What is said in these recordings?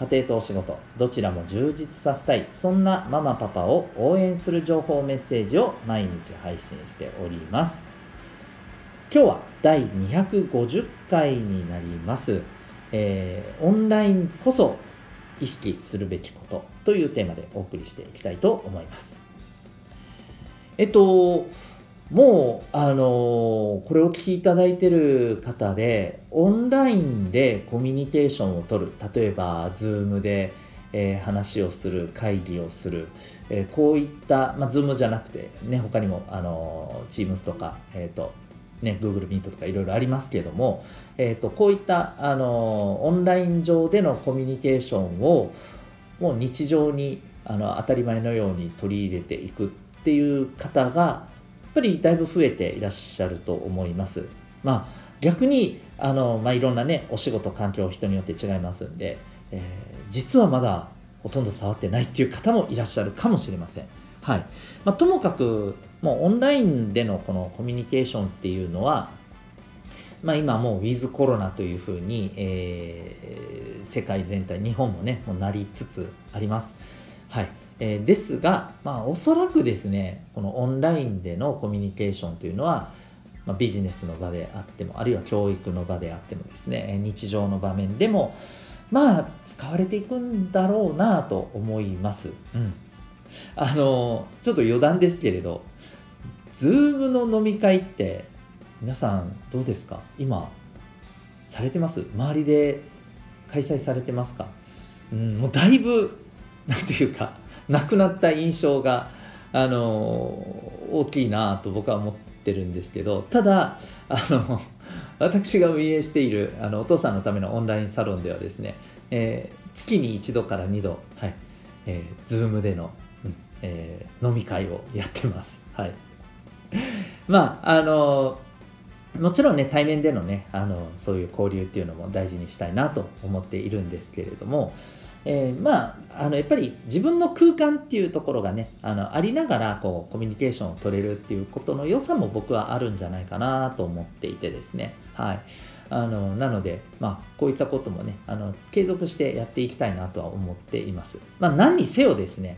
家庭とお仕事どちらも充実させたいそんなママパパを応援する情報メッセージを毎日配信しております。今日は第250回になります、えー、オンラインこそ意識するべきことというテーマでお送りしていきたいと思います。えっともう、あのー、これを聞きいただいてる方で、オンラインでコミュニケーションを取る、例えば、ズームで、えー、話をする、会議をする、えー、こういった、まあ、ズームじゃなくて、ね、他にも、あのー、Teams とか、えっ、と、ね、Google Meet とかいろいろありますけども、えっ、と、こういった、あのオンライン上でのコミュニケーションを、もう日常に、あの、当たり前のように取り入れていくっていう方が、ぱりだいぶ増えていらっしゃると思います。まあ、逆にあの、まあ、いろんなねお仕事環境人によって違いますんで、えー、実はまだほとんど触ってないっていう方もいらっしゃるかもしれません。はいまあ、ともかくもうオンラインでのこのコミュニケーションっていうのは、まあ、今もうウィズコロナというふうに、えー、世界全体日本もねもうなりつつあります。はいえー、ですが、まあ、おそらくですねこのオンラインでのコミュニケーションというのは、まあ、ビジネスの場であってもあるいは教育の場であってもですね日常の場面でもまあ使われていくんだろうなと思います、うん、あのちょっと余談ですけれど Zoom の飲み会って皆さんどうですか？今されてます？周りで開催されてますか、うん、もうだいぶなんていうかなくなった印象が、あの大きいなと僕は思ってるんですけどただあの 私が運営しているあのお父さんのためのオンラインサロンではですね、えー、月に1度から2度、はいえー、Zoom での、うんえー、飲み会をやってます。はい、まああのもちろんね対面でのねあのそういう交流っていうのも大事にしたいなと思っているんですけれども、えー、まあ、あのやっぱり自分の空間っていうところがねあのありながらこうコミュニケーションを取れるっていうことの良さも僕はあるんじゃないかなと思っていてですね、はい、あのなので、まあ、こういったこともねあの継続してやっていきたいなとは思っています、まあ、何にせよですね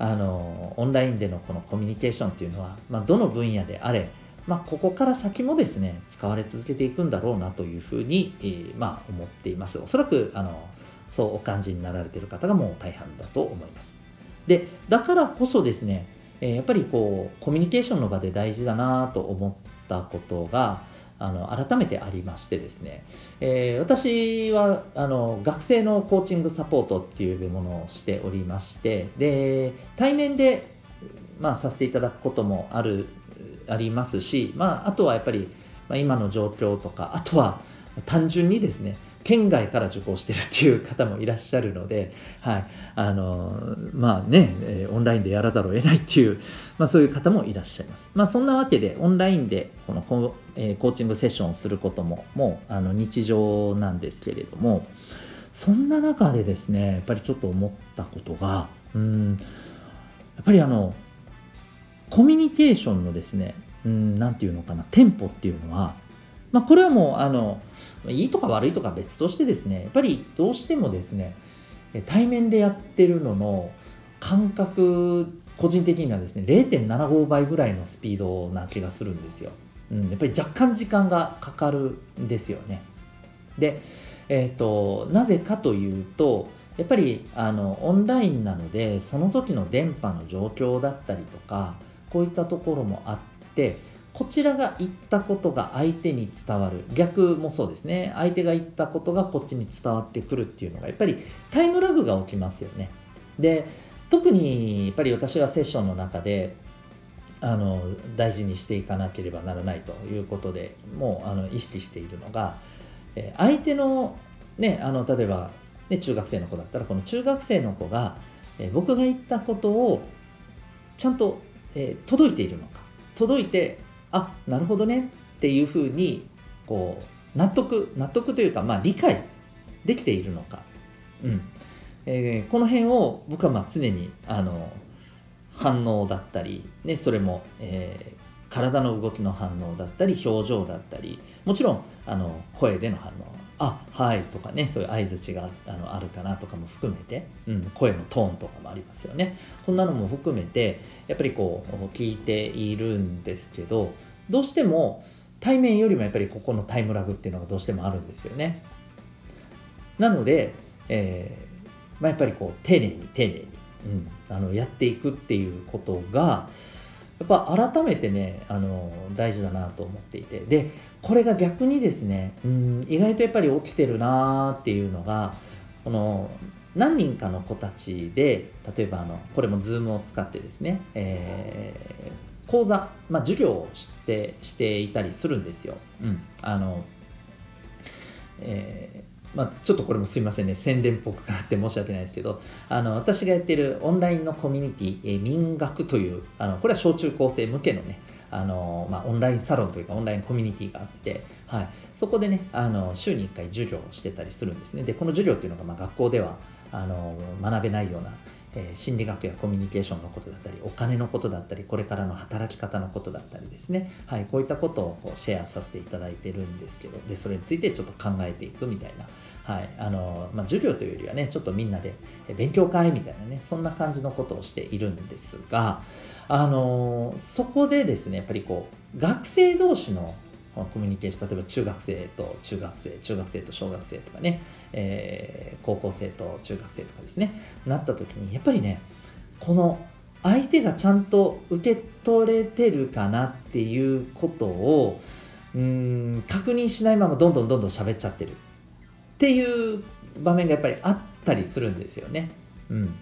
あのオンラインでのこのコミュニケーションっていうのは、まあ、どの分野であれまあ、ここから先もですね使われ続けていくんだろうなというふうに、えー、まあ、思っています。おそらくあのそうお感じになられている方がもう大半だと思います。で、だからこそですね、えやっぱりこう、コミュニケーションの場で大事だなと思ったことが、あの改めてありましてですね、えー、私はあの学生のコーチングサポートっていうものをしておりましてで対面で、まあ、させていただくこともあるありますし、まあ、あとはやっぱり、まあ、今の状況とかあとは単純にですね県外から受講してるっていう方もいらっしゃるので、はい、あのまあね、えオンラインでやらざるを得ないっていう、まあ、そういう方もいらっしゃいます。まあ、そんなわけで、オンラインでこのコ,、えー、コーチングセッションをすることも、もうあの日常なんですけれども、そんな中でですね、やっぱりちょっと思ったことが、うん、やっぱりあの、コミュニケーションのですね、うん、なんていうのかな、テンポっていうのは、まあ、これはもう、あの、いいとか悪いとか別としてですね、やっぱりどうしてもですね、対面でやってるのの感覚、個人的にはですね、0.75倍ぐらいのスピードな気がするんですよ。うん、やっぱり若干時間がかかるんですよね。で、えっ、ー、と、なぜかというと、やっぱりあのオンラインなので、その時の電波の状況だったりとか、こういったところもあって、こちらが言ったことが相手に伝わる。逆もそうですね。相手が言ったことがこっちに伝わってくるっていうのがやっぱりタイムラグが起きますよね。で特にやっぱり私がセッションの中であの大事にしていかなければならないということでもうあの意識しているのが相手の,、ね、あの例えば、ね、中学生の子だったらこの中学生の子が僕が言ったことをちゃんと、え、届いているのか。届いてあなるほどねっていうふうにこう納得納得というか、まあ、理解できているのか、うん。えー、この辺を僕はまあ常にあの反応だったり、ね、それも、えー、体の動きの反応だったり表情だったりもちろんあの声での反応。あはいとかねそういう相づちがあのあるかなとかも含めて、うん、声のトーンとかもありますよね。こんなのも含めてやっぱりこう聞いているんですけどどうしても対面よりもやっぱりここのタイムラグっていうのがどうしてもあるんですよね。なので、えーまあ、やっぱりこう丁寧に丁寧に、うん、あのやっていくっていうことがやっぱ改めてねあの大事だなと思っていてでこれが逆にですねうん意外とやっぱり起きてるなっていうのがこの何人かの子たちで例えばあのこれも Zoom を使ってですね、えー、講座、まあ、授業をしてしていたりするんですよ。うん、あのえーまあ、ちょっとこれもすいませんね、宣伝っぽくなって申し訳ないですけど、あの私がやっているオンラインのコミュニティ、えー、民学という、あのこれは小中高生向けのね、あのまあ、オンラインサロンというかオンラインコミュニティがあって、はい、そこでね、あの週に1回授業をしてたりするんですね。で、この授業っていうのが、まあ、学校ではあの学べないような、えー、心理学やコミュニケーションのことだったりお金のことだったりこれからの働き方のことだったりですね、はい、こういったことをこうシェアさせていただいてるんですけど。でそれについてちょっと考えていくみたいなはいあのまあ、授業というよりはねちょっとみんなで勉強会みたいなねそんな感じのことをしているんですがあのそこでですねやっぱりこう学生同士のコミュニケーション例えば中学生と中学生中学生と小学生とかね、えー、高校生と中学生とかですねなった時にやっぱりねこの相手がちゃんと受け取れてるかなっていうことをうん確認しないままどんどんどんどん喋っちゃってる。っていう場面がやっぱりあったりするんですよね。うん、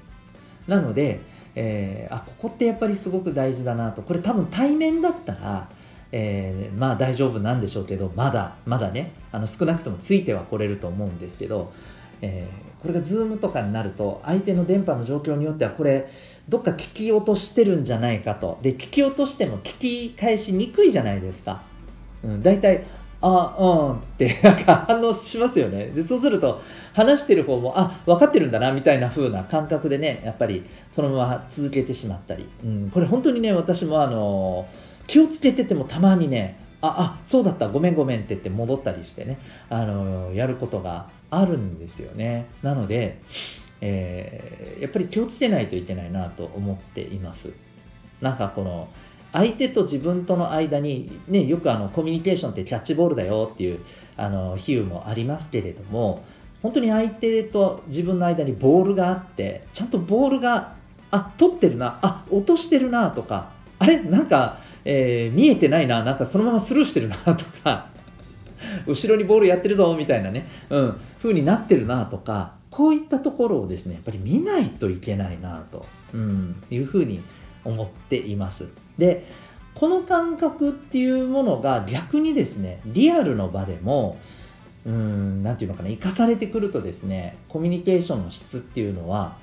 なので、えー、あここってやっぱりすごく大事だなとこれ多分対面だったら、えー、まあ大丈夫なんでしょうけどまだまだねあの少なくともついてはこれると思うんですけど、えー、これが Zoom とかになると相手の電波の状況によってはこれどっか聞き落としてるんじゃないかとで聞き落としても聞き返しにくいじゃないですか。うん、大体あうん。ってなんか反応しますよね。でそうすると話してる方もあ分かってるんだなみたいな風な感覚でねやっぱりそのまま続けてしまったり、うん、これ本当にね私もあの気をつけててもたまにねああそうだったごめんごめんって言って戻ったりしてねあのやることがあるんですよね。なので、えー、やっぱり気をつけないといけないなと思っています。なんかこの相手と自分との間に、ね、よくあのコミュニケーションってキャッチボールだよっていうあの比喩もありますけれども本当に相手と自分の間にボールがあってちゃんとボールがあ取ってるなあ落としてるなとかあれ？なんか、えー、見えてないななんかそのままスルーしてるなとか後ろにボールやってるぞみたいなね、うん、風になってるなとかこういったところをですねやっぱり見ないといけないなと、うん、いうふうに思っています。でこの感覚っていうものが逆にですねリアルの場でもうーん何て言うのかな生かされてくるとですねコミュニケーションの質っていうのは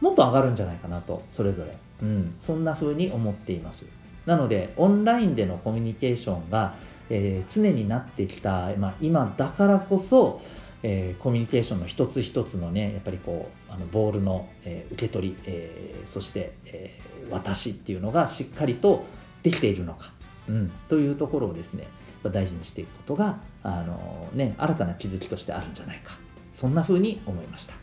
もっと上がるんじゃないかなとそれぞれ、うん、そんな風に思っていますなのでオンラインでのコミュニケーションが、えー、常になってきた、まあ、今だからこそえー、コミュニケーションの一つ一つのねやっぱりこうあのボールの、えー、受け取り、えー、そして、え私っていうのがしっかりとできているのか、うん、というところをですね大事にしていくことがあの、ね、新たな気づきとしてあるんじゃないか。そんな風に思いました。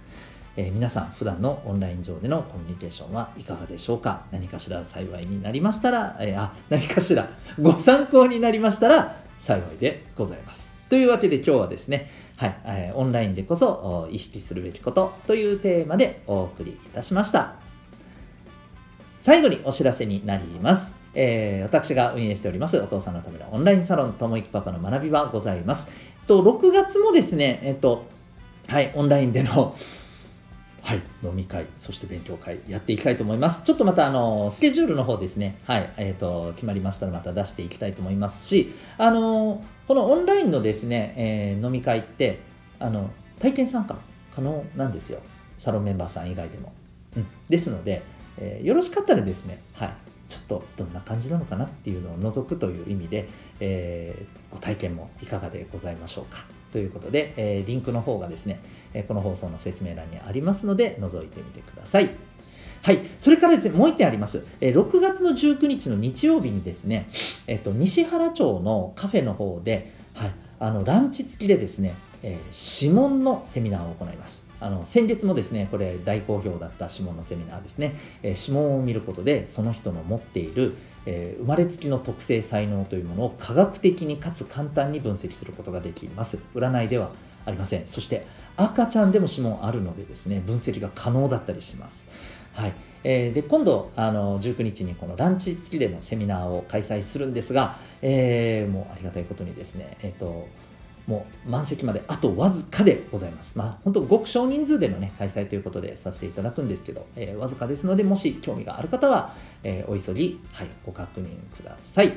え、皆さん普段のオンライン上でのコミュニケーションはいかがでしょうか？何かしら幸いになりましたら、え、あ何かしらご参考になりましたら幸いでございます。というわけで今日はですねはい、えー、オンラインでこそ意識するべきことというテーマでお送りいたしました最後にお知らせになりますえー、私が運営しておりますお父さんのためのオンラインサロンともいきパパの学びはございます。と6月もですね、えっと、はい、オンラインでのはい、飲み会、そして勉強会やっていきたいと思います。ちょっとまたあのスケジュールの方ですね、はい、えっ、ー、と決まりましたらまた出していきたいと思いますし、あのこのオンラインのですね、えー、飲み会ってあの体験参加可能なんですよ。サロンメンバーさん以外でも。うん、ですので、えー、よろしかったらですね、はい、ちょっとどんな感じなのかなっていうのを覗くという意味で、えー、ご体験もいかがでございましょうかということで、えー、リンクの方がですね、えこの放送の説明欄にありますので覗いてみてください。はい。それからですね、もう一点あります。え6月の19日の日曜日にですね、えっと、西原町のカフェの方で、はい、あの、ランチ付きでですね、えー、指紋のセミナーを行います。あの先日もですねこれ大好評だった指紋のセミナーですね、えー、指紋を見ることでその人の持っている、えー、生まれつきの特性才能というものを科学的にかつ簡単に分析することができます占いではありませんそして赤ちゃんでも指紋あるのでですね分析が可能だったりしますはいえー、で今度あの19日にこのランチ付きでのセミナーを開催するんですが、えー、もうありがたいことにですね、えーともう満席まであとわずかでございます。まあ、本当ごく少人数でのね、開催ということでさせていただくんですけど、えー、わずかですので、もし興味がある方は、えー、お急ぎ、はい、ご確認ください。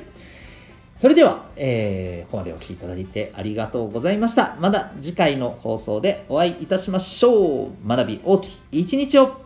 それでは、えー、ここまでお聴きいただいてありがとうございました。また次回の放送でお会いいたしましょう。学び大きい一日を